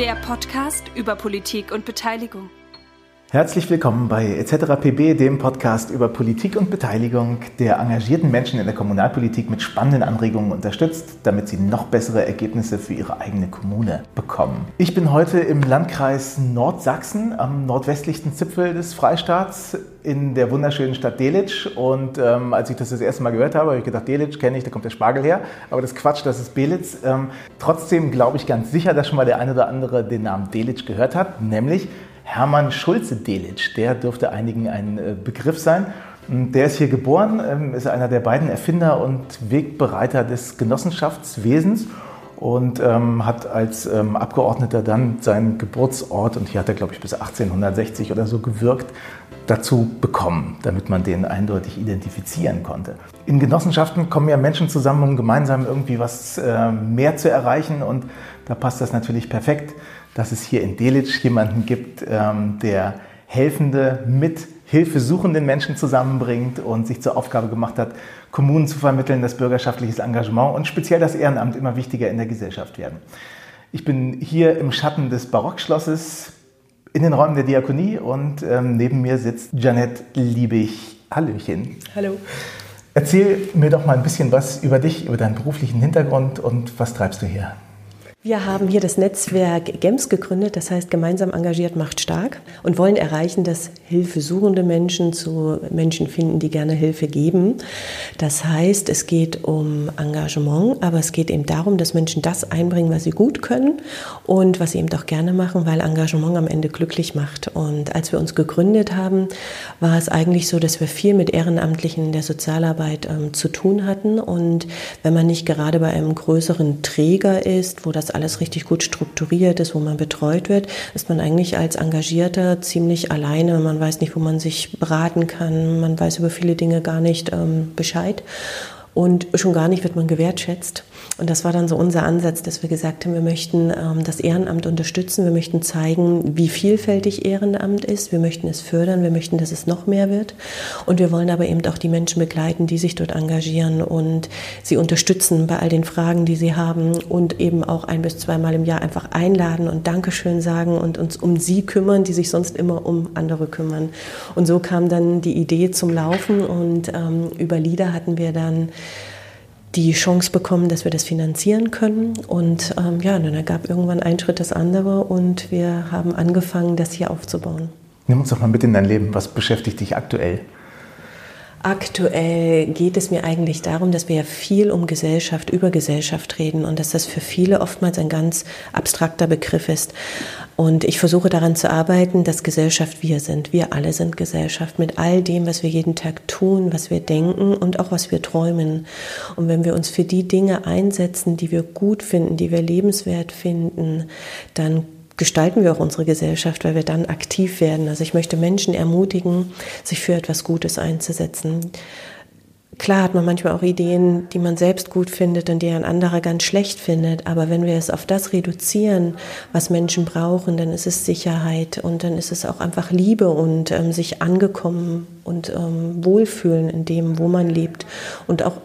Der Podcast über Politik und Beteiligung. Herzlich willkommen bei etc. PB, dem Podcast über Politik und Beteiligung, der engagierten Menschen in der Kommunalpolitik mit spannenden Anregungen unterstützt, damit sie noch bessere Ergebnisse für ihre eigene Kommune bekommen. Ich bin heute im Landkreis Nordsachsen am nordwestlichsten Zipfel des Freistaats in der wunderschönen Stadt Delitzsch. Und ähm, als ich das das erste Mal gehört habe, habe ich gedacht, Delitzsch kenne ich, da kommt der Spargel her. Aber das Quatsch, das ist Belitz. Ähm, trotzdem glaube ich ganz sicher, dass schon mal der eine oder andere den Namen Delitzsch gehört hat, nämlich Hermann Schulze-Delitzsch. Der dürfte einigen ein äh, Begriff sein. Der ist hier geboren, ähm, ist einer der beiden Erfinder und Wegbereiter des Genossenschaftswesens und ähm, hat als ähm, Abgeordneter dann seinen Geburtsort, und hier hat er, glaube ich, bis 1860 oder so gewirkt, dazu bekommen, damit man den eindeutig identifizieren konnte. In Genossenschaften kommen ja Menschen zusammen, um gemeinsam irgendwie was äh, mehr zu erreichen und da passt das natürlich perfekt dass es hier in Delitzsch jemanden gibt, ähm, der Helfende mit hilfesuchenden Menschen zusammenbringt und sich zur Aufgabe gemacht hat, Kommunen zu vermitteln, dass bürgerschaftliches Engagement und speziell das Ehrenamt immer wichtiger in der Gesellschaft werden. Ich bin hier im Schatten des Barockschlosses in den Räumen der Diakonie und ähm, neben mir sitzt Janette Liebig. Hallöchen. Hallo. Erzähl mir doch mal ein bisschen was über dich, über deinen beruflichen Hintergrund und was treibst du hier? Wir haben hier das Netzwerk GEMS gegründet, das heißt gemeinsam engagiert macht stark und wollen erreichen, dass hilfesuchende Menschen zu Menschen finden, die gerne Hilfe geben. Das heißt, es geht um Engagement, aber es geht eben darum, dass Menschen das einbringen, was sie gut können und was sie eben auch gerne machen, weil Engagement am Ende glücklich macht. Und als wir uns gegründet haben, war es eigentlich so, dass wir viel mit Ehrenamtlichen der Sozialarbeit ähm, zu tun hatten. Und wenn man nicht gerade bei einem größeren Träger ist, wo das alles richtig gut strukturiert ist, wo man betreut wird, ist man eigentlich als Engagierter ziemlich alleine. Man weiß nicht, wo man sich beraten kann. Man weiß über viele Dinge gar nicht ähm, Bescheid. Und schon gar nicht wird man gewertschätzt. Und das war dann so unser Ansatz, dass wir gesagt haben, wir möchten ähm, das Ehrenamt unterstützen, wir möchten zeigen, wie vielfältig Ehrenamt ist, wir möchten es fördern, wir möchten, dass es noch mehr wird. Und wir wollen aber eben auch die Menschen begleiten, die sich dort engagieren und sie unterstützen bei all den Fragen, die sie haben und eben auch ein bis zweimal im Jahr einfach einladen und Dankeschön sagen und uns um sie kümmern, die sich sonst immer um andere kümmern. Und so kam dann die Idee zum Laufen und ähm, über Lieder hatten wir dann die Chance bekommen, dass wir das finanzieren können. Und ähm, ja, dann ergab irgendwann ein Schritt das andere und wir haben angefangen, das hier aufzubauen. Nimm uns doch mal mit in dein Leben. Was beschäftigt dich aktuell? Aktuell geht es mir eigentlich darum, dass wir ja viel um Gesellschaft, über Gesellschaft reden und dass das für viele oftmals ein ganz abstrakter Begriff ist. Und ich versuche daran zu arbeiten, dass Gesellschaft wir sind. Wir alle sind Gesellschaft mit all dem, was wir jeden Tag tun, was wir denken und auch was wir träumen. Und wenn wir uns für die Dinge einsetzen, die wir gut finden, die wir lebenswert finden, dann gestalten wir auch unsere Gesellschaft, weil wir dann aktiv werden. Also ich möchte Menschen ermutigen, sich für etwas Gutes einzusetzen. Klar hat man manchmal auch Ideen, die man selbst gut findet und die ein anderer ganz schlecht findet. Aber wenn wir es auf das reduzieren, was Menschen brauchen, dann ist es Sicherheit und dann ist es auch einfach Liebe und ähm, sich angekommen und ähm, wohlfühlen in dem, wo man lebt und auch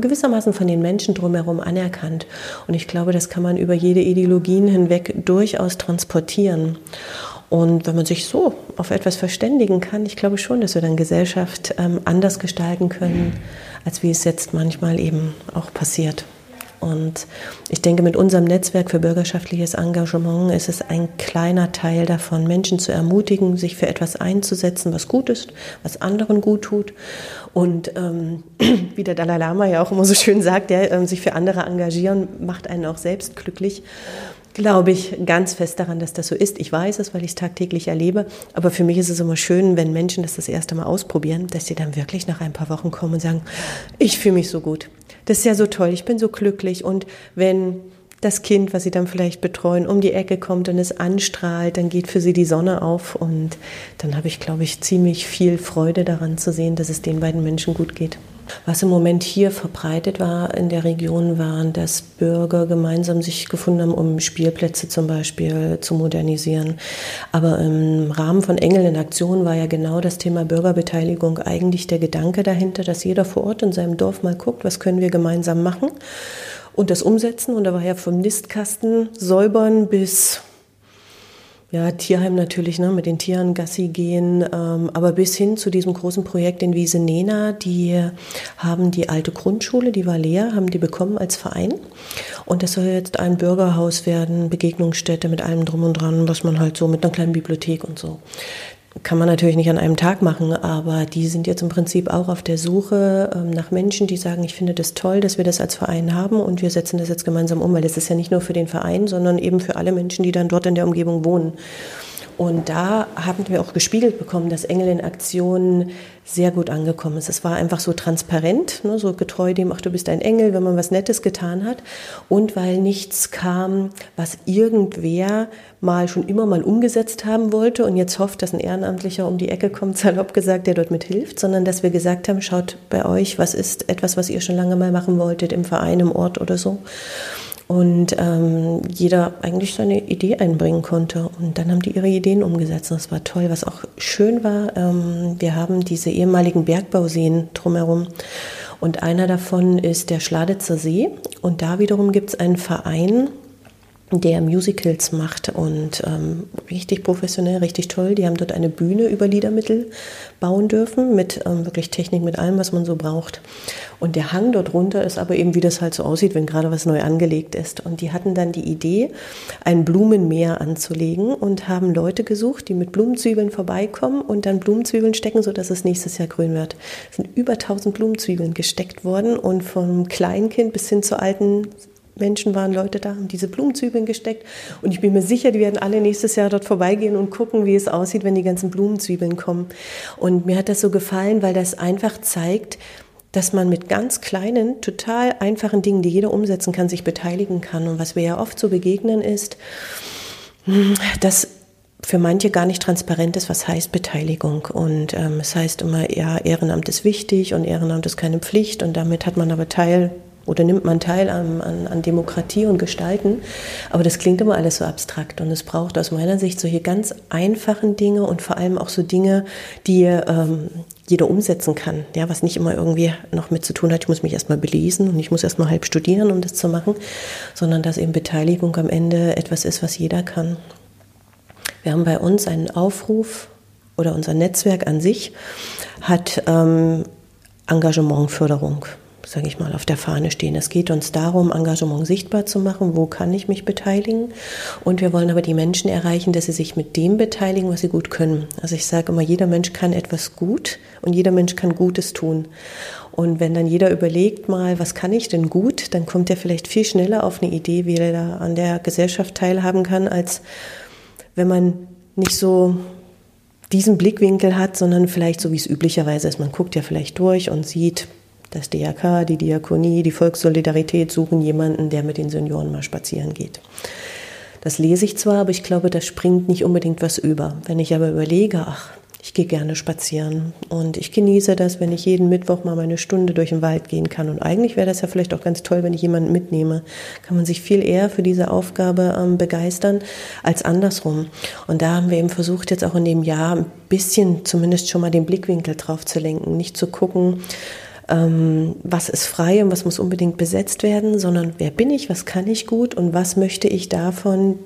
gewissermaßen von den Menschen drumherum anerkannt. Und ich glaube, das kann man über jede Ideologien hinweg durchaus transportieren. Und wenn man sich so auf etwas verständigen kann, ich glaube schon, dass wir dann Gesellschaft ähm, anders gestalten können, als wie es jetzt manchmal eben auch passiert. Und ich denke, mit unserem Netzwerk für bürgerschaftliches Engagement ist es ein kleiner Teil davon, Menschen zu ermutigen, sich für etwas einzusetzen, was gut ist, was anderen gut tut. Und ähm, wie der Dalai Lama ja auch immer so schön sagt, der ähm, sich für andere engagieren, macht einen auch selbst glücklich glaube ich ganz fest daran, dass das so ist. Ich weiß es, weil ich es tagtäglich erlebe. Aber für mich ist es immer schön, wenn Menschen das das erste Mal ausprobieren, dass sie dann wirklich nach ein paar Wochen kommen und sagen, ich fühle mich so gut das ist ja so toll, ich bin so glücklich. Und wenn das Kind, was sie dann vielleicht betreuen, um die Ecke kommt und es anstrahlt, dann geht für sie die Sonne auf. Und dann habe ich, glaube ich, ziemlich viel Freude daran zu sehen, dass es den beiden Menschen gut geht. Was im Moment hier verbreitet war in der Region, waren, dass Bürger gemeinsam sich gefunden haben, um Spielplätze zum Beispiel zu modernisieren. Aber im Rahmen von Engel in Aktion war ja genau das Thema Bürgerbeteiligung eigentlich der Gedanke dahinter, dass jeder vor Ort in seinem Dorf mal guckt, was können wir gemeinsam machen und das umsetzen. Und da war ja vom Nistkasten säubern bis Ja, Tierheim natürlich, ne, mit den Tieren Gassi gehen, ähm, aber bis hin zu diesem großen Projekt in Wiese Nena, die haben die alte Grundschule, die war leer, haben die bekommen als Verein. Und das soll jetzt ein Bürgerhaus werden, Begegnungsstätte mit allem drum und dran, was man halt so mit einer kleinen Bibliothek und so kann man natürlich nicht an einem Tag machen, aber die sind jetzt im Prinzip auch auf der Suche ähm, nach Menschen, die sagen, ich finde das toll, dass wir das als Verein haben und wir setzen das jetzt gemeinsam um, weil das ist ja nicht nur für den Verein, sondern eben für alle Menschen, die dann dort in der Umgebung wohnen. Und da haben wir auch gespiegelt bekommen, dass Engel in Aktion sehr gut angekommen ist. Es war einfach so transparent, ne, so getreu dem, ach du bist ein Engel, wenn man was Nettes getan hat. Und weil nichts kam, was irgendwer mal schon immer mal umgesetzt haben wollte und jetzt hofft, dass ein Ehrenamtlicher um die Ecke kommt, salopp gesagt, der dort mithilft, sondern dass wir gesagt haben, schaut bei euch, was ist etwas, was ihr schon lange mal machen wolltet im Verein, im Ort oder so und ähm, jeder eigentlich seine Idee einbringen konnte. Und dann haben die ihre Ideen umgesetzt. Und das war toll. Was auch schön war, ähm, wir haben diese ehemaligen Bergbauseen drumherum. Und einer davon ist der Schladitzer See. Und da wiederum gibt es einen Verein, der Musicals macht und ähm, richtig professionell, richtig toll. Die haben dort eine Bühne über Liedermittel bauen dürfen mit ähm, wirklich Technik, mit allem, was man so braucht. Und der Hang dort runter ist aber eben, wie das halt so aussieht, wenn gerade was neu angelegt ist. Und die hatten dann die Idee, ein Blumenmeer anzulegen und haben Leute gesucht, die mit Blumenzwiebeln vorbeikommen und dann Blumenzwiebeln stecken, sodass es nächstes Jahr grün wird. Es sind über 1000 Blumenzwiebeln gesteckt worden und vom Kleinkind bis hin zur alten Menschen waren Leute da, haben diese Blumenzwiebeln gesteckt. Und ich bin mir sicher, die werden alle nächstes Jahr dort vorbeigehen und gucken, wie es aussieht, wenn die ganzen Blumenzwiebeln kommen. Und mir hat das so gefallen, weil das einfach zeigt, dass man mit ganz kleinen, total einfachen Dingen, die jeder umsetzen kann, sich beteiligen kann. Und was wir ja oft so begegnen ist, dass für manche gar nicht transparent ist, was heißt Beteiligung. Und ähm, es heißt immer, ja, Ehrenamt ist wichtig und Ehrenamt ist keine Pflicht und damit hat man aber Teil oder nimmt man teil an, an, an, Demokratie und Gestalten. Aber das klingt immer alles so abstrakt und es braucht aus meiner Sicht solche ganz einfachen Dinge und vor allem auch so Dinge, die ähm, jeder umsetzen kann. Ja, was nicht immer irgendwie noch mit zu tun hat, ich muss mich erstmal belesen und ich muss erstmal halb studieren, um das zu machen, sondern dass eben Beteiligung am Ende etwas ist, was jeder kann. Wir haben bei uns einen Aufruf oder unser Netzwerk an sich hat ähm, Engagementförderung sage ich mal, auf der Fahne stehen. Es geht uns darum, Engagement sichtbar zu machen, wo kann ich mich beteiligen. Und wir wollen aber die Menschen erreichen, dass sie sich mit dem beteiligen, was sie gut können. Also ich sage immer, jeder Mensch kann etwas gut und jeder Mensch kann Gutes tun. Und wenn dann jeder überlegt mal, was kann ich denn gut, dann kommt er vielleicht viel schneller auf eine Idee, wie er da an der Gesellschaft teilhaben kann, als wenn man nicht so diesen Blickwinkel hat, sondern vielleicht so wie es üblicherweise ist. Man guckt ja vielleicht durch und sieht, das DRK, die Diakonie, die Volkssolidarität suchen jemanden, der mit den Senioren mal spazieren geht. Das lese ich zwar, aber ich glaube, das springt nicht unbedingt was über. Wenn ich aber überlege, ach, ich gehe gerne spazieren und ich genieße das, wenn ich jeden Mittwoch mal meine Stunde durch den Wald gehen kann. Und eigentlich wäre das ja vielleicht auch ganz toll, wenn ich jemanden mitnehme. Kann man sich viel eher für diese Aufgabe ähm, begeistern als andersrum. Und da haben wir eben versucht, jetzt auch in dem Jahr ein bisschen zumindest schon mal den Blickwinkel drauf zu lenken. Nicht zu gucken, ähm, was ist frei und was muss unbedingt besetzt werden, sondern wer bin ich, was kann ich gut und was möchte ich davon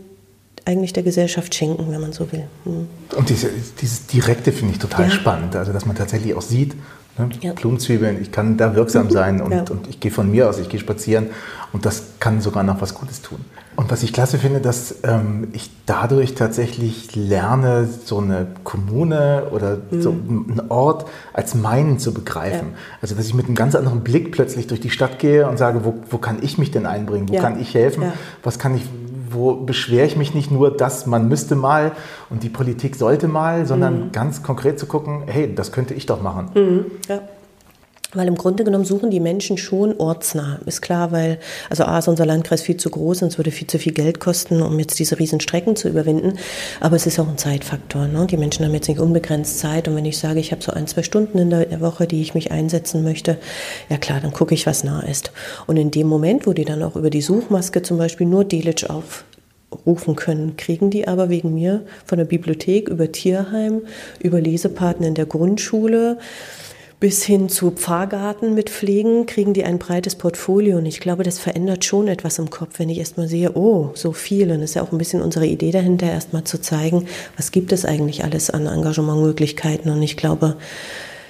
eigentlich der Gesellschaft schenken, wenn man so will. Hm. Und diese, dieses Direkte finde ich total ja. spannend, also dass man tatsächlich auch sieht, ne, ja. Blumenzwiebeln, ich kann da wirksam mhm. sein und, ja. und ich gehe von mir aus, ich gehe spazieren und das kann sogar noch was Gutes tun. Und was ich klasse finde, dass ähm, ich dadurch tatsächlich lerne, so eine Kommune oder mhm. so einen Ort als meinen zu begreifen. Ja. Also dass ich mit einem ganz anderen Blick plötzlich durch die Stadt gehe und sage, wo, wo kann ich mich denn einbringen? Wo ja. kann ich helfen? Ja. Was kann ich, wo beschwere ich mich nicht nur, dass man müsste mal und die Politik sollte mal, sondern mhm. ganz konkret zu gucken, hey, das könnte ich doch machen. Mhm. Ja. Weil im Grunde genommen suchen die Menschen schon ortsnah. Ist klar, weil, also A ist unser Landkreis viel zu groß und es würde viel zu viel Geld kosten, um jetzt diese riesen Strecken zu überwinden. Aber es ist auch ein Zeitfaktor. Ne? Die Menschen haben jetzt nicht unbegrenzt Zeit. Und wenn ich sage, ich habe so ein, zwei Stunden in der Woche, die ich mich einsetzen möchte, ja klar, dann gucke ich, was nah ist. Und in dem Moment, wo die dann auch über die Suchmaske zum Beispiel nur Delitzsch aufrufen können, kriegen die aber wegen mir von der Bibliothek über Tierheim, über Lesepartner in der Grundschule, bis hin zu Pfarrgarten mit Pflegen kriegen die ein breites Portfolio. Und ich glaube, das verändert schon etwas im Kopf, wenn ich erstmal sehe, oh, so viel. Und das ist ja auch ein bisschen unsere Idee dahinter, erstmal zu zeigen, was gibt es eigentlich alles an Engagementmöglichkeiten. Und ich glaube,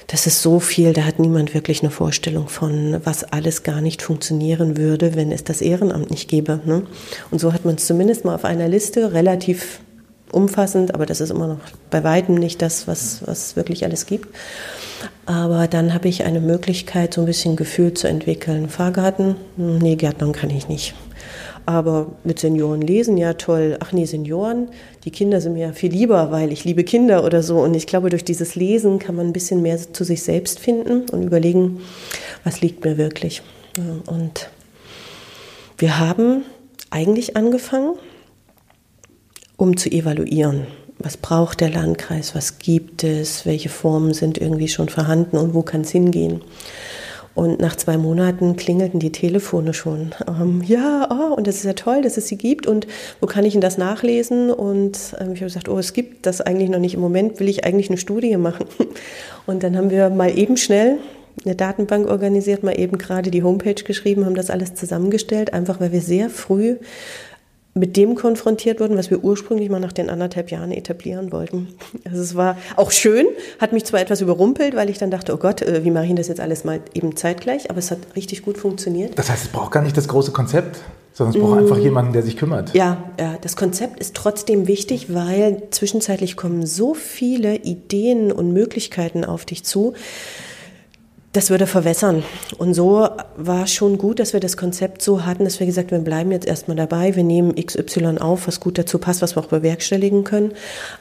das ist so viel, da hat niemand wirklich eine Vorstellung von, was alles gar nicht funktionieren würde, wenn es das Ehrenamt nicht gäbe. Ne? Und so hat man es zumindest mal auf einer Liste relativ umfassend, aber das ist immer noch bei weitem nicht das, was, was wirklich alles gibt. Aber dann habe ich eine Möglichkeit, so ein bisschen Gefühl zu entwickeln. Fahrgarten? Hm, nee, Gärtnern kann ich nicht. Aber mit Senioren lesen, ja toll. Ach nee, Senioren, die Kinder sind mir ja viel lieber, weil ich liebe Kinder oder so. Und ich glaube, durch dieses Lesen kann man ein bisschen mehr zu sich selbst finden und überlegen, was liegt mir wirklich. Und wir haben eigentlich angefangen, um zu evaluieren was braucht der Landkreis, was gibt es, welche Formen sind irgendwie schon vorhanden und wo kann es hingehen. Und nach zwei Monaten klingelten die Telefone schon. Ähm, ja, oh, und das ist ja toll, dass es sie gibt. Und wo kann ich denn das nachlesen? Und ähm, ich habe gesagt, oh, es gibt das eigentlich noch nicht. Im Moment will ich eigentlich eine Studie machen. Und dann haben wir mal eben schnell eine Datenbank organisiert, mal eben gerade die Homepage geschrieben, haben das alles zusammengestellt, einfach weil wir sehr früh mit dem konfrontiert wurden, was wir ursprünglich mal nach den anderthalb Jahren etablieren wollten. Also es war auch schön, hat mich zwar etwas überrumpelt, weil ich dann dachte, oh Gott, äh, wie mache ich das jetzt alles mal eben zeitgleich, aber es hat richtig gut funktioniert. Das heißt, es braucht gar nicht das große Konzept, sondern es braucht mmh. einfach jemanden, der sich kümmert. Ja, ja, das Konzept ist trotzdem wichtig, weil zwischenzeitlich kommen so viele Ideen und Möglichkeiten auf dich zu, das würde verwässern. Und so war schon gut, dass wir das Konzept so hatten, dass wir gesagt haben, wir bleiben jetzt erstmal dabei, wir nehmen XY auf, was gut dazu passt, was wir auch bewerkstelligen können.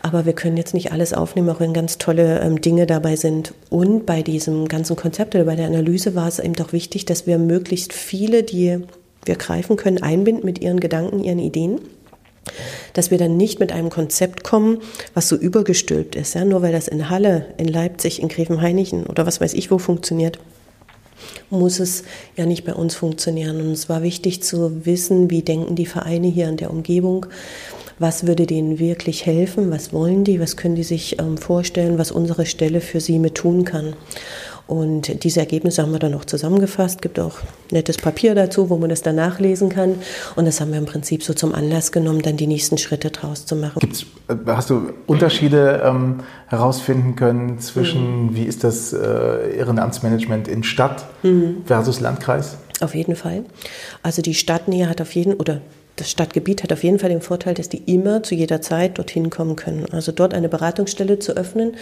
Aber wir können jetzt nicht alles aufnehmen, auch wenn ganz tolle ähm, Dinge dabei sind. Und bei diesem ganzen Konzept oder bei der Analyse war es eben doch wichtig, dass wir möglichst viele, die wir greifen können, einbinden mit ihren Gedanken, ihren Ideen dass wir dann nicht mit einem Konzept kommen, was so übergestülpt ist, ja, nur weil das in Halle, in Leipzig, in Grevenhainichen oder was weiß ich wo funktioniert, muss es ja nicht bei uns funktionieren. Und es war wichtig zu wissen, wie denken die Vereine hier in der Umgebung, was würde denen wirklich helfen, was wollen die, was können die sich ähm, vorstellen, was unsere Stelle für sie mit tun kann. Und diese Ergebnisse haben wir dann noch zusammengefasst. Gibt auch nettes Papier dazu, wo man das dann nachlesen kann. Und das haben wir im Prinzip so zum Anlass genommen, dann die nächsten Schritte draus zu machen. Gibt's, äh, hast du Unterschiede ähm, herausfinden können zwischen, mhm. wie ist das äh, Ehrenamtsmanagement in Stadt mhm. versus Landkreis? Auf jeden Fall. Also die Stadtnähe hat auf jeden, oder das Stadtgebiet hat auf jeden Fall den Vorteil, dass die immer zu jeder Zeit dorthin kommen können. Also dort eine Beratungsstelle zu öffnen,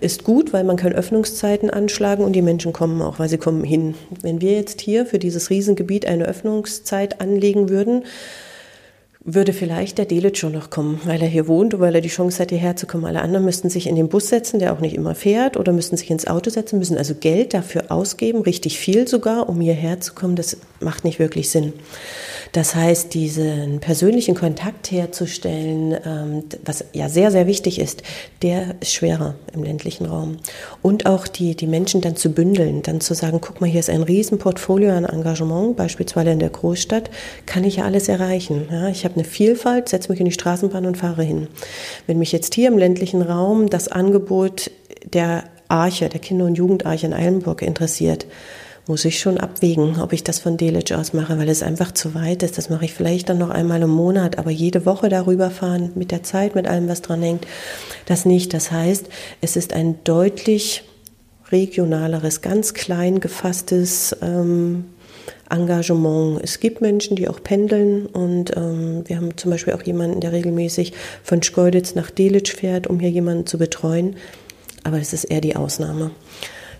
ist gut, weil man kann Öffnungszeiten anschlagen und die Menschen kommen auch, weil sie kommen hin. Wenn wir jetzt hier für dieses Riesengebiet eine Öffnungszeit anlegen würden, würde vielleicht der Delic schon noch kommen, weil er hier wohnt und weil er die Chance hat, hierher zu kommen. Alle anderen müssten sich in den Bus setzen, der auch nicht immer fährt, oder müssten sich ins Auto setzen, müssen also Geld dafür ausgeben, richtig viel sogar, um hierher zu kommen. Das macht nicht wirklich Sinn. Das heißt, diesen persönlichen Kontakt herzustellen, ähm, was ja sehr, sehr wichtig ist, der ist schwerer im ländlichen Raum. Und auch die, die Menschen dann zu bündeln, dann zu sagen, guck mal, hier ist ein Riesenportfolio an Engagement, beispielsweise in der Großstadt, kann ich ja alles erreichen. Ja, ich habe eine Vielfalt, setze mich in die Straßenbahn und fahre hin. Wenn mich jetzt hier im ländlichen Raum das Angebot der Arche, der Kinder- und Jugendarche in Eilenburg interessiert, muss ich schon abwägen, ob ich das von Delitzsch aus mache, weil es einfach zu weit ist. Das mache ich vielleicht dann noch einmal im Monat, aber jede Woche darüber fahren, mit der Zeit, mit allem, was dran hängt, das nicht. Das heißt, es ist ein deutlich regionaleres, ganz klein gefasstes ähm, Engagement. Es gibt Menschen, die auch pendeln und ähm, wir haben zum Beispiel auch jemanden, der regelmäßig von Schkeuditz nach Delitzsch fährt, um hier jemanden zu betreuen. Aber es ist eher die Ausnahme.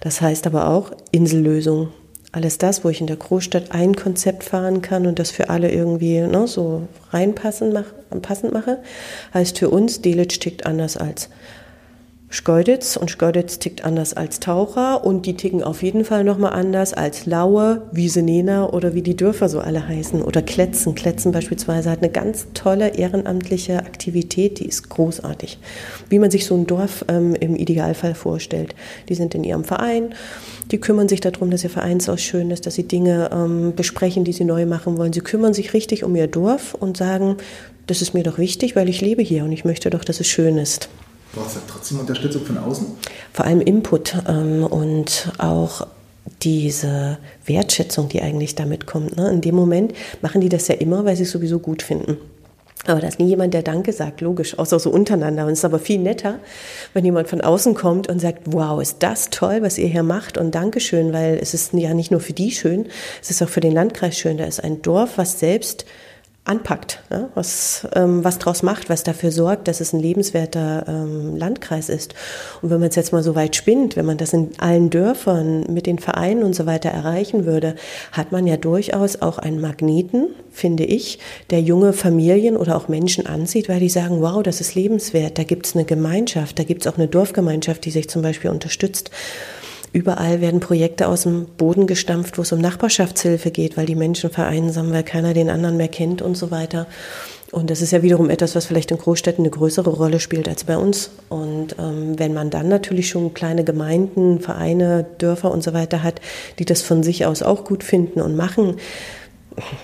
Das heißt aber auch Insellösung. Alles das, wo ich in der Großstadt ein Konzept fahren kann und das für alle irgendwie ne, so reinpassen mach, passend mache, heißt für uns, Delitzsch tickt anders als Schkeuditz und Schkeuditz tickt anders als Taucher und die ticken auf jeden Fall nochmal anders als Laue, Wiesenena oder wie die Dörfer so alle heißen oder Kletzen. Kletzen beispielsweise hat eine ganz tolle ehrenamtliche Aktivität, die ist großartig. Wie man sich so ein Dorf ähm, im Idealfall vorstellt. Die sind in ihrem Verein, die kümmern sich darum, dass ihr Vereinshaus schön ist, dass sie Dinge ähm, besprechen, die sie neu machen wollen. Sie kümmern sich richtig um ihr Dorf und sagen, das ist mir doch wichtig, weil ich lebe hier und ich möchte doch, dass es schön ist. Brauchst du trotzdem Unterstützung von außen? Vor allem Input ähm, und auch diese Wertschätzung, die eigentlich damit kommt. Ne? In dem Moment machen die das ja immer, weil sie es sowieso gut finden. Aber da ist nie jemand, der Danke sagt, logisch, außer so untereinander. Und es ist aber viel netter, wenn jemand von außen kommt und sagt, wow, ist das toll, was ihr hier macht und Dankeschön, weil es ist ja nicht nur für die schön, es ist auch für den Landkreis schön. Da ist ein Dorf, was selbst anpackt, ja, was, ähm, was draus macht, was dafür sorgt, dass es ein lebenswerter ähm, Landkreis ist. Und wenn man es jetzt mal so weit spinnt, wenn man das in allen Dörfern mit den Vereinen und so weiter erreichen würde, hat man ja durchaus auch einen Magneten, finde ich, der junge Familien oder auch Menschen anzieht, weil die sagen, wow, das ist lebenswert, da gibt es eine Gemeinschaft, da gibt es auch eine Dorfgemeinschaft, die sich zum Beispiel unterstützt. Überall werden Projekte aus dem Boden gestampft, wo es um Nachbarschaftshilfe geht, weil die Menschen vereinsamen, weil keiner den anderen mehr kennt und so weiter. Und das ist ja wiederum etwas, was vielleicht in Großstädten eine größere Rolle spielt als bei uns. Und ähm, wenn man dann natürlich schon kleine Gemeinden, Vereine, Dörfer und so weiter hat, die das von sich aus auch gut finden und machen,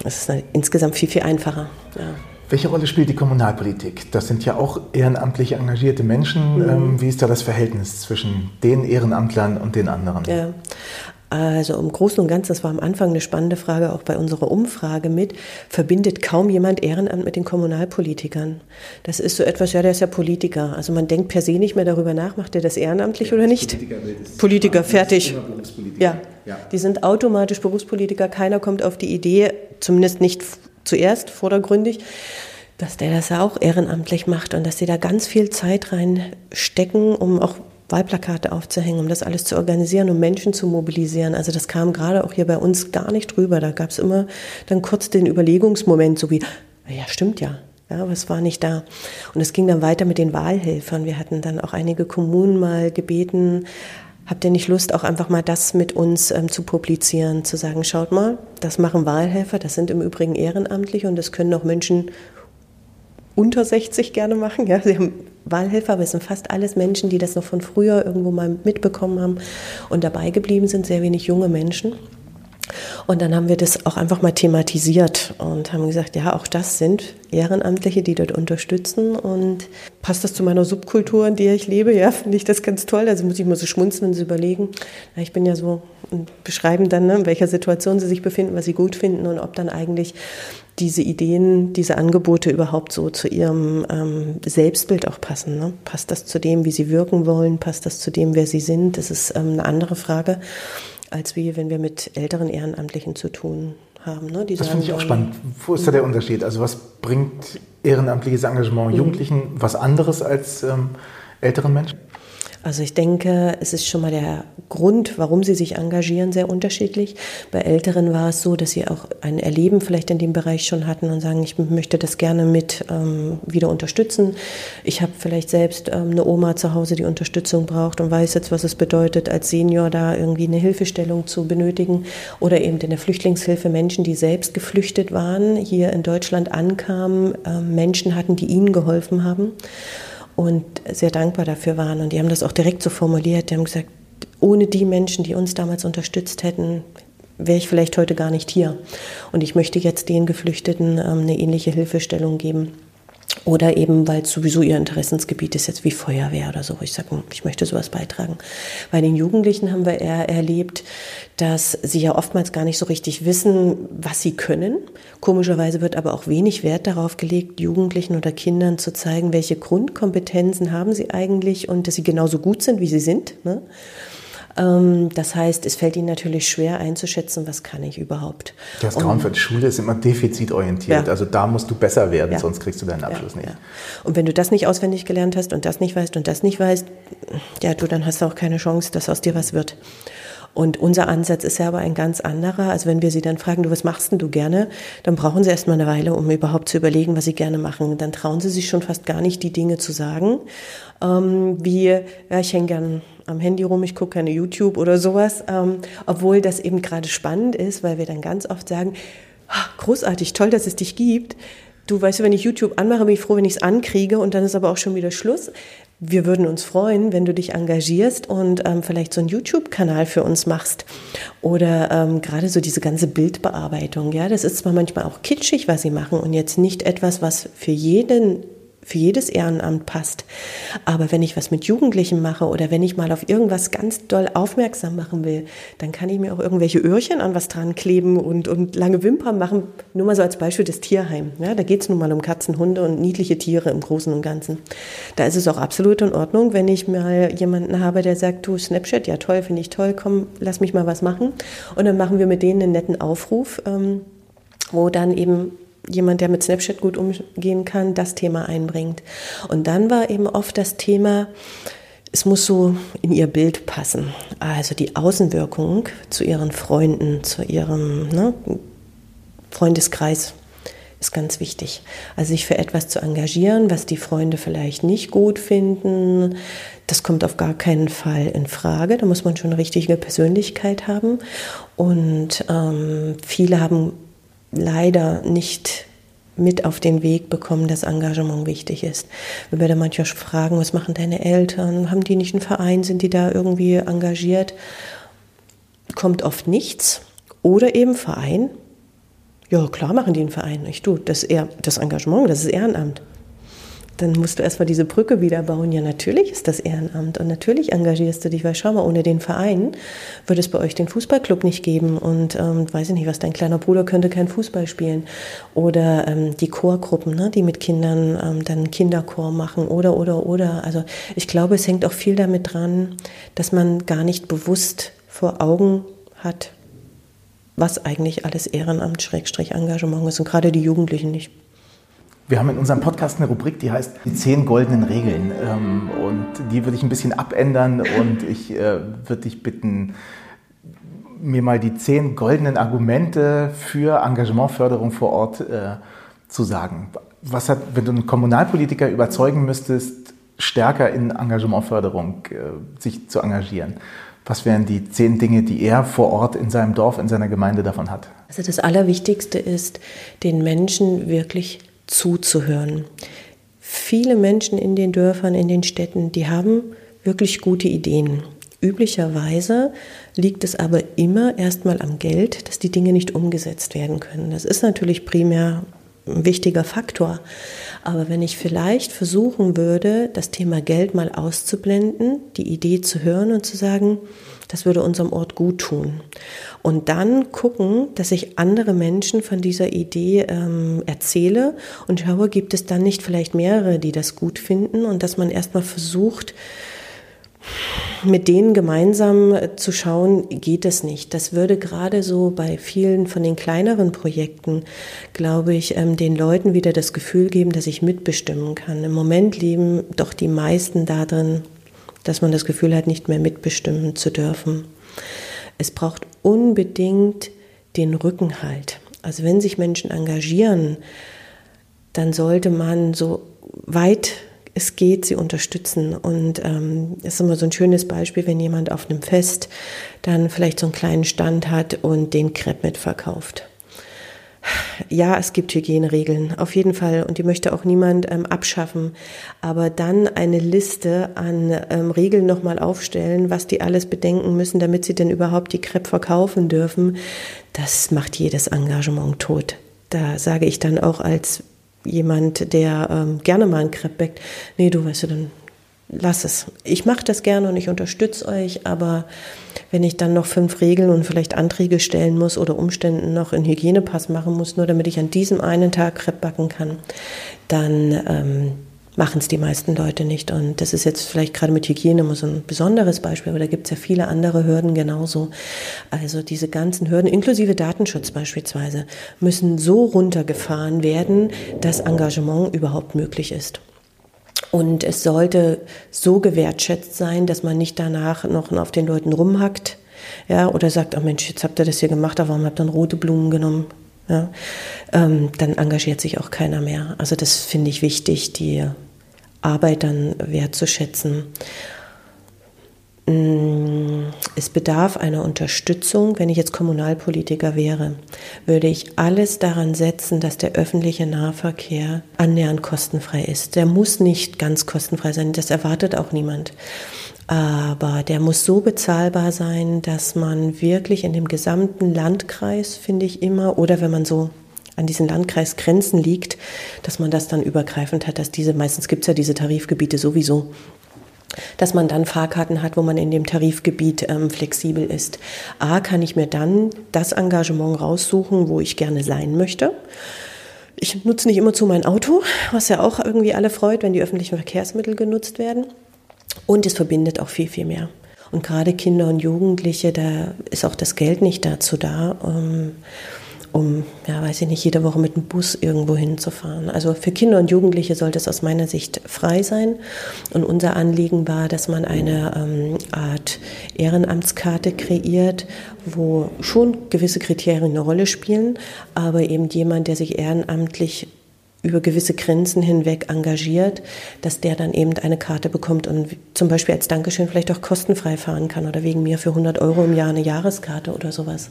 ist es insgesamt viel, viel einfacher. Ja. Welche Rolle spielt die Kommunalpolitik? Das sind ja auch ehrenamtlich engagierte Menschen. Mhm. Ähm, wie ist da das Verhältnis zwischen den Ehrenamtlern und den anderen? Ja. Also im Großen und Ganzen, das war am Anfang eine spannende Frage, auch bei unserer Umfrage mit, verbindet kaum jemand Ehrenamt mit den Kommunalpolitikern. Das ist so etwas, ja, der ist ja Politiker. Also man denkt per se nicht mehr darüber nach, macht der das ehrenamtlich ja, oder nicht? Politiker, Politiker fertig. Ja. ja, die sind automatisch Berufspolitiker. Keiner kommt auf die Idee, zumindest nicht zuerst vordergründig, dass der das auch ehrenamtlich macht und dass sie da ganz viel Zeit reinstecken, um auch Wahlplakate aufzuhängen, um das alles zu organisieren, um Menschen zu mobilisieren. Also das kam gerade auch hier bei uns gar nicht drüber. Da gab es immer dann kurz den Überlegungsmoment, so wie, ja, stimmt ja. Ja, aber es war nicht da. Und es ging dann weiter mit den Wahlhelfern. Wir hatten dann auch einige Kommunen mal gebeten, Habt ihr nicht Lust, auch einfach mal das mit uns ähm, zu publizieren, zu sagen, schaut mal, das machen Wahlhelfer, das sind im Übrigen ehrenamtlich und das können auch Menschen unter 60 gerne machen. Ja, sie haben Wahlhelfer, aber es sind fast alles Menschen, die das noch von früher irgendwo mal mitbekommen haben und dabei geblieben sind, sehr wenig junge Menschen. Und dann haben wir das auch einfach mal thematisiert und haben gesagt, ja, auch das sind Ehrenamtliche, die dort unterstützen. Und passt das zu meiner Subkultur, in der ich lebe? Ja, finde ich das ganz toll. Also muss ich mal so schmunzeln und so überlegen. Ich bin ja so und beschreiben dann, ne, in welcher Situation sie sich befinden, was sie gut finden und ob dann eigentlich diese Ideen, diese Angebote überhaupt so zu ihrem ähm, Selbstbild auch passen. Ne? Passt das zu dem, wie sie wirken wollen? Passt das zu dem, wer sie sind? Das ist ähm, eine andere Frage als wie wenn wir mit älteren Ehrenamtlichen zu tun haben. Ne? das finde ich auch spannend. Wo ist da der Unterschied? Also was bringt ehrenamtliches Engagement. Jugendlichen was anderes als ähm, älteren Menschen? Also ich denke, es ist schon mal der Grund, warum sie sich engagieren, sehr unterschiedlich. Bei Älteren war es so, dass sie auch ein Erleben vielleicht in dem Bereich schon hatten und sagen, ich möchte das gerne mit ähm, wieder unterstützen. Ich habe vielleicht selbst ähm, eine Oma zu Hause, die Unterstützung braucht und weiß jetzt, was es bedeutet, als Senior da irgendwie eine Hilfestellung zu benötigen. Oder eben in der Flüchtlingshilfe Menschen, die selbst geflüchtet waren, hier in Deutschland ankamen, äh, Menschen hatten, die ihnen geholfen haben und sehr dankbar dafür waren. Und die haben das auch direkt so formuliert. Die haben gesagt, ohne die Menschen, die uns damals unterstützt hätten, wäre ich vielleicht heute gar nicht hier. Und ich möchte jetzt den Geflüchteten ähm, eine ähnliche Hilfestellung geben. Oder eben, weil es sowieso ihr Interessensgebiet ist, jetzt wie Feuerwehr oder so. Ich sage, hm, ich möchte sowas beitragen. Bei den Jugendlichen haben wir eher erlebt, dass sie ja oftmals gar nicht so richtig wissen, was sie können. Komischerweise wird aber auch wenig Wert darauf gelegt, Jugendlichen oder Kindern zu zeigen, welche Grundkompetenzen haben sie eigentlich und dass sie genauso gut sind, wie sie sind. Ne? Ähm, das heißt, es fällt ihnen natürlich schwer einzuschätzen, was kann ich überhaupt. Das Grauen für die Schule ist immer defizitorientiert. Ja. Also da musst du besser werden, ja. sonst kriegst du deinen Abschluss ja, nicht. Und wenn du das nicht auswendig gelernt hast und das nicht weißt und das nicht weißt, ja, du, dann hast du auch keine Chance, dass aus dir was wird. Und unser Ansatz ist ja aber ein ganz anderer. Also wenn wir sie dann fragen, du, was machst denn du gerne? Dann brauchen sie erstmal eine Weile, um überhaupt zu überlegen, was sie gerne machen. Dann trauen sie sich schon fast gar nicht, die Dinge zu sagen, ähm, wie, ja, ich hänge gern am Handy rum, ich gucke keine YouTube oder sowas, ähm, obwohl das eben gerade spannend ist, weil wir dann ganz oft sagen, ah, großartig, toll, dass es dich gibt. Du weißt, wenn ich YouTube anmache, bin ich froh, wenn ich es ankriege und dann ist aber auch schon wieder Schluss. Wir würden uns freuen, wenn du dich engagierst und ähm, vielleicht so einen YouTube-Kanal für uns machst. Oder ähm, gerade so diese ganze Bildbearbeitung. Ja, das ist zwar manchmal auch kitschig, was sie machen und jetzt nicht etwas, was für jeden für jedes Ehrenamt passt. Aber wenn ich was mit Jugendlichen mache oder wenn ich mal auf irgendwas ganz doll aufmerksam machen will, dann kann ich mir auch irgendwelche Öhrchen an was dran kleben und, und lange Wimpern machen. Nur mal so als Beispiel das Tierheim. Ja, da geht es nun mal um Katzen, Hunde und niedliche Tiere im Großen und Ganzen. Da ist es auch absolut in Ordnung, wenn ich mal jemanden habe, der sagt, du Snapchat, ja toll, finde ich toll, komm, lass mich mal was machen. Und dann machen wir mit denen einen netten Aufruf. Ähm, wo dann eben jemand, der mit Snapchat gut umgehen kann, das Thema einbringt. Und dann war eben oft das Thema, es muss so in ihr Bild passen. Also die Außenwirkung zu ihren Freunden, zu ihrem ne, Freundeskreis ist ganz wichtig. Also sich für etwas zu engagieren, was die Freunde vielleicht nicht gut finden, das kommt auf gar keinen Fall in Frage. Da muss man schon eine richtige Persönlichkeit haben. Und ähm, viele haben leider nicht mit auf den Weg bekommen, dass Engagement wichtig ist. Wir werden manchmal fragen, was machen deine Eltern? Haben die nicht einen Verein? Sind die da irgendwie engagiert? Kommt oft nichts. Oder eben Verein. Ja, klar machen die einen Verein. Ich du, das das Engagement, das ist Ehrenamt dann musst du erstmal diese Brücke wieder bauen. Ja, natürlich ist das Ehrenamt und natürlich engagierst du dich, weil schau mal, ohne den Verein würde es bei euch den Fußballclub nicht geben und ähm, weiß ich nicht, was dein kleiner Bruder könnte kein Fußball spielen. Oder ähm, die Chorgruppen, ne, die mit Kindern ähm, dann Kinderchor machen oder, oder, oder. Also ich glaube, es hängt auch viel damit dran, dass man gar nicht bewusst vor Augen hat, was eigentlich alles Ehrenamt, Schrägstrich Engagement ist und gerade die Jugendlichen nicht. Wir haben in unserem Podcast eine Rubrik, die heißt die zehn goldenen Regeln. Ähm, und die würde ich ein bisschen abändern und ich äh, würde dich bitten, mir mal die zehn goldenen Argumente für Engagementförderung vor Ort äh, zu sagen. Was hat, wenn du einen Kommunalpolitiker überzeugen müsstest, stärker in Engagementförderung äh, sich zu engagieren? Was wären die zehn Dinge, die er vor Ort in seinem Dorf, in seiner Gemeinde davon hat? Also das Allerwichtigste ist, den Menschen wirklich zuzuhören. Viele Menschen in den Dörfern, in den Städten, die haben wirklich gute Ideen. Üblicherweise liegt es aber immer erstmal am Geld, dass die Dinge nicht umgesetzt werden können. Das ist natürlich primär ein wichtiger Faktor. Aber wenn ich vielleicht versuchen würde, das Thema Geld mal auszublenden, die Idee zu hören und zu sagen, das würde unserem Ort gut tun. Und dann gucken, dass ich andere Menschen von dieser Idee ähm, erzähle und schaue, gibt es dann nicht vielleicht mehrere, die das gut finden und dass man erstmal versucht, mit denen gemeinsam zu schauen, geht es nicht. Das würde gerade so bei vielen von den kleineren Projekten, glaube ich, ähm, den Leuten wieder das Gefühl geben, dass ich mitbestimmen kann. Im Moment leben doch die meisten darin, dass man das Gefühl hat, nicht mehr mitbestimmen zu dürfen. Es braucht unbedingt den Rückenhalt. Also wenn sich Menschen engagieren, dann sollte man so weit es geht, sie unterstützen. Und ähm, ist immer so ein schönes Beispiel, wenn jemand auf einem Fest dann vielleicht so einen kleinen Stand hat und den Crepe mitverkauft ja, es gibt Hygieneregeln, auf jeden Fall. Und die möchte auch niemand ähm, abschaffen. Aber dann eine Liste an ähm, Regeln nochmal aufstellen, was die alles bedenken müssen, damit sie denn überhaupt die Crepe verkaufen dürfen, das macht jedes Engagement tot. Da sage ich dann auch als jemand, der ähm, gerne mal einen Crepe backt, nee, du weißt du, dann lass es. Ich mache das gerne und ich unterstütze euch, aber wenn ich dann noch fünf Regeln und vielleicht Anträge stellen muss oder Umständen noch einen Hygienepass machen muss, nur damit ich an diesem einen Tag Crepe backen kann, dann ähm, machen es die meisten Leute nicht. Und das ist jetzt vielleicht gerade mit Hygiene immer ein besonderes Beispiel, aber da gibt es ja viele andere Hürden genauso. Also diese ganzen Hürden, inklusive Datenschutz beispielsweise, müssen so runtergefahren werden, dass Engagement überhaupt möglich ist. Und es sollte so gewertschätzt sein, dass man nicht danach noch auf den Leuten rumhackt, ja, oder sagt, oh Mensch, jetzt habt ihr das hier gemacht, aber warum habt ihr dann rote Blumen genommen? Ja, ähm, dann engagiert sich auch keiner mehr. Also das finde ich wichtig, die Arbeit dann wertzuschätzen. Mm, es bedarf einer Unterstützung. Wenn ich jetzt Kommunalpolitiker wäre, würde ich alles daran setzen, dass der öffentliche Nahverkehr annähernd kostenfrei ist. Der muss nicht ganz kostenfrei sein, das erwartet auch niemand. Aber der muss so bezahlbar sein, dass man wirklich in dem gesamten Landkreis, finde ich immer, oder wenn man so an diesen Landkreisgrenzen liegt, dass man das dann übergreifend hat, dass diese, meistens gibt es ja diese Tarifgebiete sowieso, dass man dann Fahrkarten hat, wo man in dem Tarifgebiet ähm, flexibel ist. A, kann ich mir dann das Engagement raussuchen, wo ich gerne sein möchte. Ich nutze nicht immer zu mein Auto, was ja auch irgendwie alle freut, wenn die öffentlichen Verkehrsmittel genutzt werden. Und es verbindet auch viel, viel mehr. Und gerade Kinder und Jugendliche, da ist auch das Geld nicht dazu da, um um, ja, weiß ich nicht, jede Woche mit dem Bus irgendwo hinzufahren. Also für Kinder und Jugendliche sollte es aus meiner Sicht frei sein. Und unser Anliegen war, dass man eine ähm, Art Ehrenamtskarte kreiert, wo schon gewisse Kriterien eine Rolle spielen, aber eben jemand, der sich ehrenamtlich über gewisse Grenzen hinweg engagiert, dass der dann eben eine Karte bekommt und zum Beispiel als Dankeschön vielleicht auch kostenfrei fahren kann oder wegen mir für 100 Euro im Jahr eine Jahreskarte oder sowas.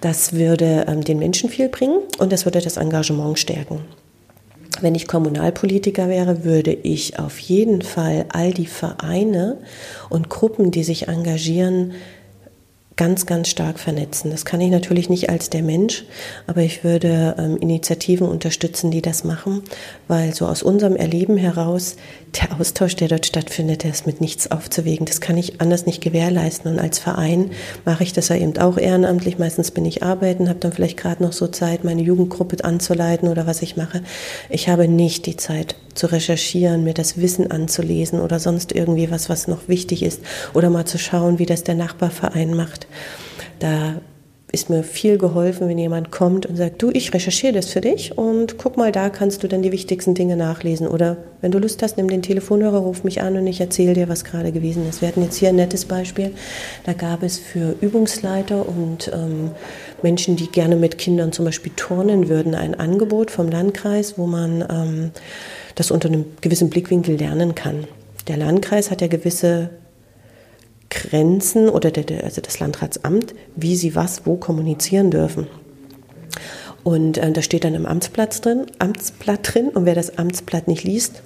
Das würde ähm, den Menschen viel bringen und das würde das Engagement stärken. Wenn ich Kommunalpolitiker wäre, würde ich auf jeden Fall all die Vereine und Gruppen, die sich engagieren, ganz, ganz stark vernetzen. Das kann ich natürlich nicht als der Mensch, aber ich würde ähm, Initiativen unterstützen, die das machen, weil so aus unserem Erleben heraus der Austausch, der dort stattfindet, der ist mit nichts aufzuwägen. Das kann ich anders nicht gewährleisten. Und als Verein mache ich das ja eben auch ehrenamtlich. Meistens bin ich arbeiten, habe dann vielleicht gerade noch so Zeit, meine Jugendgruppe anzuleiten oder was ich mache. Ich habe nicht die Zeit zu recherchieren, mir das Wissen anzulesen oder sonst irgendwie was, was noch wichtig ist oder mal zu schauen, wie das der Nachbarverein macht. Da ist mir viel geholfen, wenn jemand kommt und sagt, du, ich recherchiere das für dich und guck mal, da kannst du dann die wichtigsten Dinge nachlesen. Oder wenn du Lust hast, nimm den Telefonhörer, ruf mich an und ich erzähle dir, was gerade gewesen ist. Wir hatten jetzt hier ein nettes Beispiel. Da gab es für Übungsleiter und ähm, Menschen, die gerne mit Kindern zum Beispiel turnen würden, ein Angebot vom Landkreis, wo man ähm, das unter einem gewissen Blickwinkel lernen kann. Der Landkreis hat ja gewisse Grenzen oder der, also das Landratsamt, wie sie was wo kommunizieren dürfen. Und äh, da steht dann im Amtsblatt drin, Amtsblatt drin und wer das Amtsblatt nicht liest,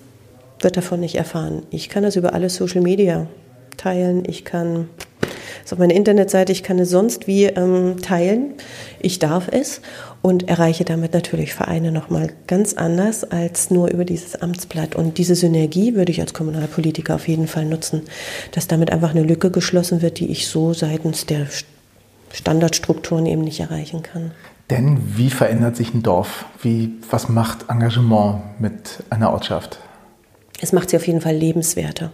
wird davon nicht erfahren. Ich kann das über alle Social Media teilen, ich kann es auf meiner Internetseite, ich kann es sonst wie ähm, teilen. Ich darf es und erreiche damit natürlich Vereine nochmal ganz anders als nur über dieses Amtsblatt. Und diese Synergie würde ich als Kommunalpolitiker auf jeden Fall nutzen, dass damit einfach eine Lücke geschlossen wird, die ich so seitens der Standardstrukturen eben nicht erreichen kann. Denn wie verändert sich ein Dorf? Wie, was macht Engagement mit einer Ortschaft? Es macht sie auf jeden Fall lebenswerter.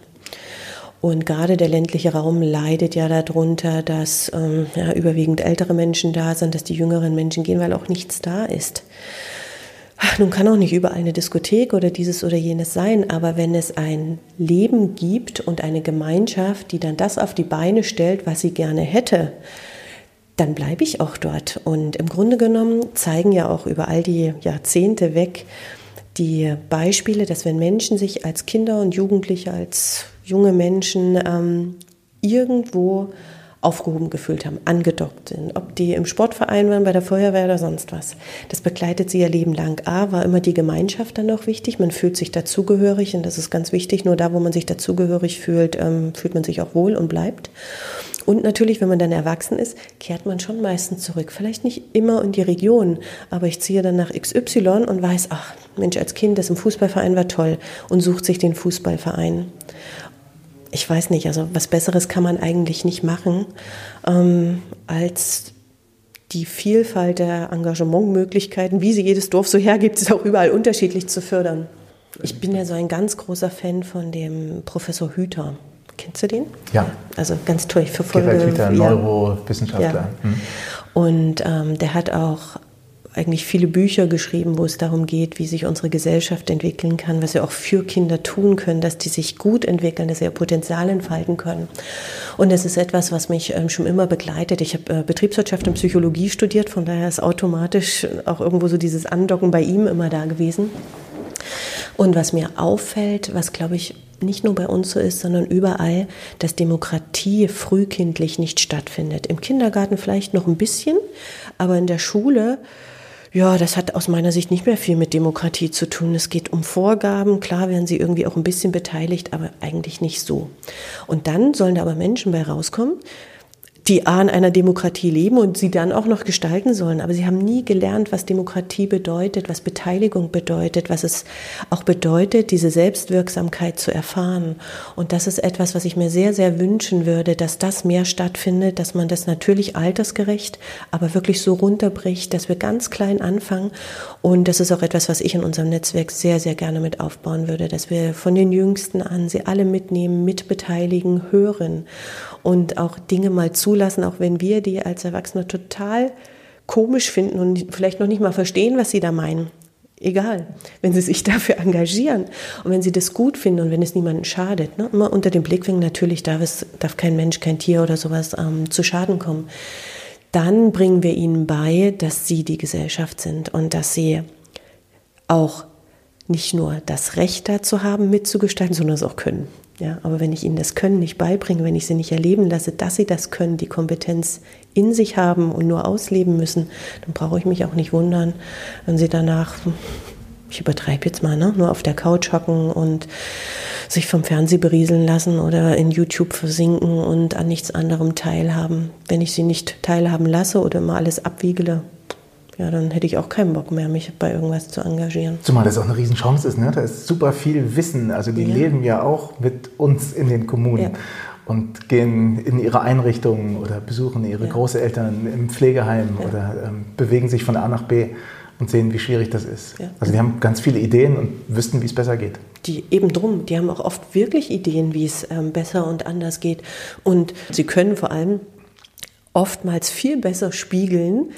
Und gerade der ländliche Raum leidet ja darunter, dass ähm, ja, überwiegend ältere Menschen da sind, dass die jüngeren Menschen gehen, weil auch nichts da ist. Ach, nun kann auch nicht überall eine Diskothek oder dieses oder jenes sein, aber wenn es ein Leben gibt und eine Gemeinschaft, die dann das auf die Beine stellt, was sie gerne hätte, dann bleibe ich auch dort. Und im Grunde genommen zeigen ja auch über all die Jahrzehnte weg die Beispiele, dass wenn Menschen sich als Kinder und Jugendliche, als junge Menschen ähm, irgendwo aufgehoben gefühlt haben, angedockt sind, ob die im Sportverein waren, bei der Feuerwehr oder sonst was. Das begleitet sie ihr Leben lang. A, war immer die Gemeinschaft dann noch wichtig, man fühlt sich dazugehörig und das ist ganz wichtig, nur da, wo man sich dazugehörig fühlt, ähm, fühlt man sich auch wohl und bleibt. Und natürlich, wenn man dann erwachsen ist, kehrt man schon meistens zurück. Vielleicht nicht immer in die Region, aber ich ziehe dann nach XY und weiß, ach Mensch, als Kind, das im Fußballverein war toll und sucht sich den Fußballverein. Ich weiß nicht, also was Besseres kann man eigentlich nicht machen, ähm, als die Vielfalt der Engagementmöglichkeiten, wie sie jedes Dorf so hergibt, ist auch überall unterschiedlich zu fördern. Ich bin ja so ein ganz großer Fan von dem Professor Hüter. Kennst du den? Ja. Also ganz toll, ich verfolge. Gerald Hüther, ja. Neurowissenschaftler. Ja. Hm. Und ähm, der hat auch eigentlich viele Bücher geschrieben, wo es darum geht, wie sich unsere Gesellschaft entwickeln kann, was wir auch für Kinder tun können, dass die sich gut entwickeln, dass sie ihr Potenzial entfalten können. Und das ist etwas, was mich ähm, schon immer begleitet. Ich habe äh, Betriebswirtschaft und Psychologie studiert, von daher ist automatisch auch irgendwo so dieses Andocken bei ihm immer da gewesen. Und was mir auffällt, was glaube ich nicht nur bei uns so ist, sondern überall, dass Demokratie frühkindlich nicht stattfindet. Im Kindergarten vielleicht noch ein bisschen, aber in der Schule, ja, das hat aus meiner Sicht nicht mehr viel mit Demokratie zu tun. Es geht um Vorgaben. Klar werden sie irgendwie auch ein bisschen beteiligt, aber eigentlich nicht so. Und dann sollen da aber Menschen bei rauskommen, die A in einer Demokratie leben und sie dann auch noch gestalten sollen. Aber sie haben nie gelernt, was Demokratie bedeutet, was Beteiligung bedeutet, was es auch bedeutet, diese Selbstwirksamkeit zu erfahren. Und das ist etwas, was ich mir sehr, sehr wünschen würde, dass das mehr stattfindet, dass man das natürlich altersgerecht, aber wirklich so runterbricht, dass wir ganz klein anfangen. Und das ist auch etwas, was ich in unserem Netzwerk sehr, sehr gerne mit aufbauen würde, dass wir von den Jüngsten an sie alle mitnehmen, mitbeteiligen, hören und auch Dinge mal zulassen, auch wenn wir die als Erwachsene total komisch finden und vielleicht noch nicht mal verstehen, was sie da meinen. Egal, wenn sie sich dafür engagieren und wenn sie das gut finden und wenn es niemandem schadet. Ne? Immer unter dem Blickwinkel, natürlich darf, es, darf kein Mensch, kein Tier oder sowas ähm, zu Schaden kommen. Dann bringen wir ihnen bei, dass sie die Gesellschaft sind und dass sie auch nicht nur das Recht dazu haben, mitzugestalten, sondern es auch können. Ja, aber wenn ich ihnen das Können nicht beibringe, wenn ich sie nicht erleben lasse, dass sie das können, die Kompetenz in sich haben und nur ausleben müssen, dann brauche ich mich auch nicht wundern, wenn sie danach, ich übertreibe jetzt mal, ne, nur auf der Couch hocken und sich vom Fernseh berieseln lassen oder in YouTube versinken und an nichts anderem teilhaben. Wenn ich sie nicht teilhaben lasse oder immer alles abwiegele, ja, dann hätte ich auch keinen Bock mehr, mich bei irgendwas zu engagieren. Zumal das auch eine Riesenchance ist, ne? Da ist super viel Wissen. Also die ja. leben ja auch mit uns in den Kommunen. Ja. Und gehen in ihre Einrichtungen oder besuchen ihre ja. Großeltern im Pflegeheim oder ähm, bewegen sich von A nach B und sehen, wie schwierig das ist. Also die haben ganz viele Ideen und wüssten, wie es besser geht. Die eben drum, die haben auch oft wirklich Ideen, wie es ähm, besser und anders geht. Und sie können vor allem oftmals viel besser spiegeln,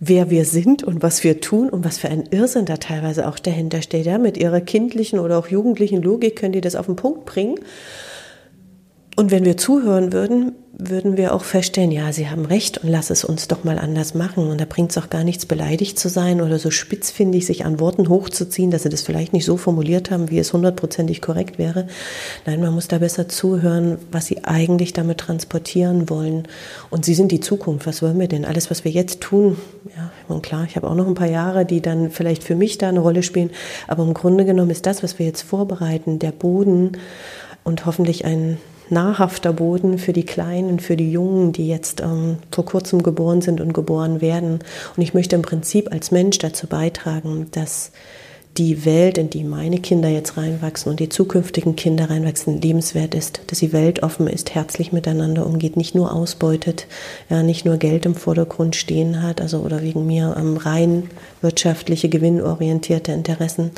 wer wir sind und was wir tun und was für ein Irrsinn da teilweise auch dahinter steht. Ja? Mit ihrer kindlichen oder auch jugendlichen Logik können die das auf den Punkt bringen. Und wenn wir zuhören würden, würden wir auch feststellen, ja, Sie haben recht und lass es uns doch mal anders machen. Und da bringt es auch gar nichts, beleidigt zu sein oder so spitzfindig sich an Worten hochzuziehen, dass Sie das vielleicht nicht so formuliert haben, wie es hundertprozentig korrekt wäre. Nein, man muss da besser zuhören, was Sie eigentlich damit transportieren wollen. Und Sie sind die Zukunft. Was wollen wir denn? Alles, was wir jetzt tun, ja, und klar, ich habe auch noch ein paar Jahre, die dann vielleicht für mich da eine Rolle spielen. Aber im Grunde genommen ist das, was wir jetzt vorbereiten, der Boden und hoffentlich ein nahrhafter Boden für die Kleinen, für die Jungen, die jetzt ähm, vor kurzem geboren sind und geboren werden. Und ich möchte im Prinzip als Mensch dazu beitragen, dass die Welt, in die meine Kinder jetzt reinwachsen und die zukünftigen Kinder reinwachsen, lebenswert ist, dass sie weltoffen ist, herzlich miteinander umgeht, nicht nur ausbeutet, ja, nicht nur Geld im Vordergrund stehen hat, also oder wegen mir ähm, rein wirtschaftliche, gewinnorientierte Interessen.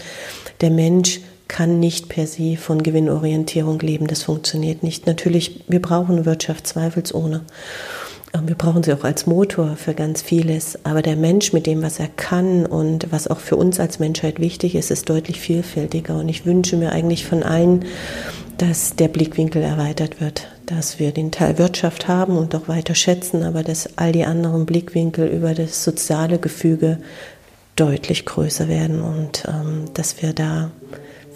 Der Mensch kann nicht per se von Gewinnorientierung leben. Das funktioniert nicht. Natürlich, wir brauchen Wirtschaft zweifelsohne. Wir brauchen sie auch als Motor für ganz vieles. Aber der Mensch mit dem, was er kann und was auch für uns als Menschheit wichtig ist, ist deutlich vielfältiger. Und ich wünsche mir eigentlich von allen, dass der Blickwinkel erweitert wird, dass wir den Teil Wirtschaft haben und auch weiter schätzen, aber dass all die anderen Blickwinkel über das soziale Gefüge deutlich größer werden und ähm, dass wir da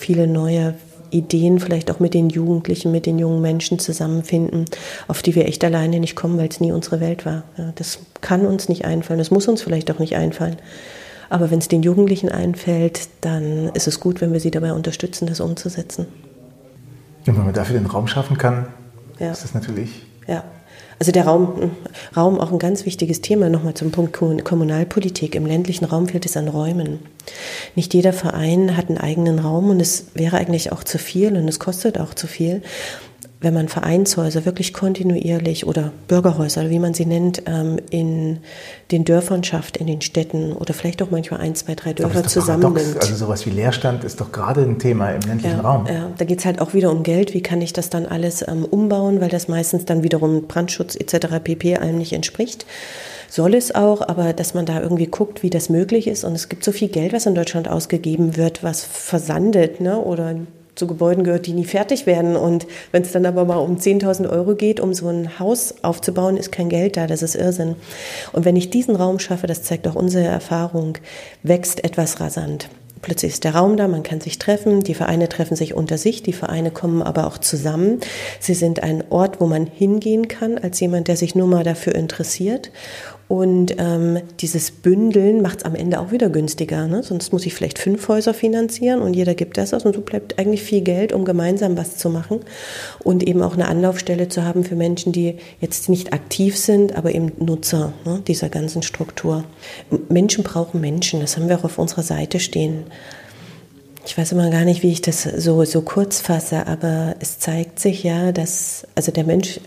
viele neue Ideen vielleicht auch mit den Jugendlichen, mit den jungen Menschen zusammenfinden, auf die wir echt alleine nicht kommen, weil es nie unsere Welt war. Ja, das kann uns nicht einfallen, das muss uns vielleicht auch nicht einfallen. Aber wenn es den Jugendlichen einfällt, dann ist es gut, wenn wir sie dabei unterstützen, das umzusetzen. Und wenn man dafür den Raum schaffen kann, ja. ist das natürlich ja. Also der Raum, Raum auch ein ganz wichtiges Thema, nochmal zum Punkt Kommunalpolitik. Im ländlichen Raum fehlt es an Räumen. Nicht jeder Verein hat einen eigenen Raum und es wäre eigentlich auch zu viel und es kostet auch zu viel wenn man Vereinshäuser wirklich kontinuierlich oder Bürgerhäuser, wie man sie nennt, ähm, in den Dörfern schafft, in den Städten oder vielleicht auch manchmal ein, zwei, drei Dörfer zusammennimmt. Also sowas wie Leerstand ist doch gerade ein Thema im ländlichen ja, Raum. Ja, da geht es halt auch wieder um Geld. Wie kann ich das dann alles ähm, umbauen, weil das meistens dann wiederum Brandschutz etc. pp. allem nicht entspricht soll es auch, aber dass man da irgendwie guckt, wie das möglich ist. Und es gibt so viel Geld, was in Deutschland ausgegeben wird, was versandet ne? oder zu Gebäuden gehört, die nie fertig werden. Und wenn es dann aber mal um 10.000 Euro geht, um so ein Haus aufzubauen, ist kein Geld da. Das ist Irrsinn. Und wenn ich diesen Raum schaffe, das zeigt auch unsere Erfahrung, wächst etwas rasant. Plötzlich ist der Raum da, man kann sich treffen, die Vereine treffen sich unter sich, die Vereine kommen aber auch zusammen. Sie sind ein Ort, wo man hingehen kann als jemand, der sich nur mal dafür interessiert Und ähm, dieses Bündeln macht es am Ende auch wieder günstiger. Ne? Sonst muss ich vielleicht fünf Häuser finanzieren und jeder gibt das aus und so bleibt eigentlich viel Geld, um gemeinsam was zu machen und eben auch eine Anlaufstelle zu haben für Menschen, die jetzt nicht aktiv sind, aber eben Nutzer ne, dieser ganzen Struktur. Menschen brauchen Menschen, das haben wir auch auf unserer Seite stehen. Ich weiß immer gar nicht, wie ich das so, so kurz fasse, aber es zeigt sich ja, dass also der Mensch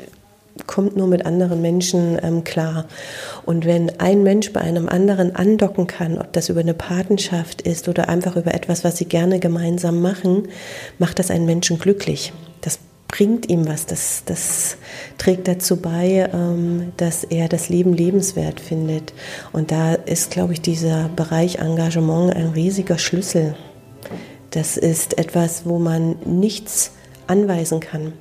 kommt nur mit anderen Menschen ähm, klar. Und wenn ein Mensch bei einem anderen andocken kann, ob das über eine Patenschaft ist oder einfach über etwas, was sie gerne gemeinsam machen, macht das einen Menschen glücklich. Das bringt ihm was, das, das trägt dazu bei, ähm, dass er das Leben lebenswert findet. Und da ist, glaube ich, dieser Bereich Engagement ein riesiger Schlüssel. Das ist etwas, wo man nichts anweisen kann.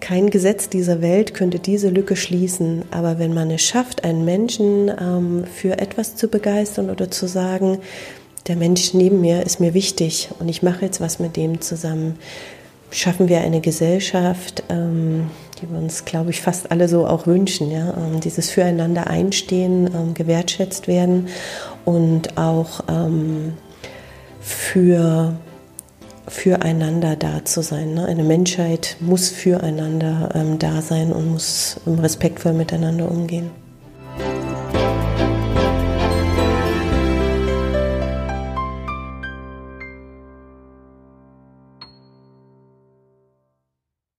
Kein Gesetz dieser Welt könnte diese Lücke schließen, aber wenn man es schafft, einen Menschen ähm, für etwas zu begeistern oder zu sagen, der Mensch neben mir ist mir wichtig und ich mache jetzt was mit dem zusammen, schaffen wir eine Gesellschaft, ähm, die wir uns, glaube ich, fast alle so auch wünschen. Ja? Ähm, dieses Füreinander einstehen, ähm, gewertschätzt werden und auch ähm, für füreinander da zu sein. Ne? Eine Menschheit muss füreinander ähm, da sein und muss respektvoll miteinander umgehen.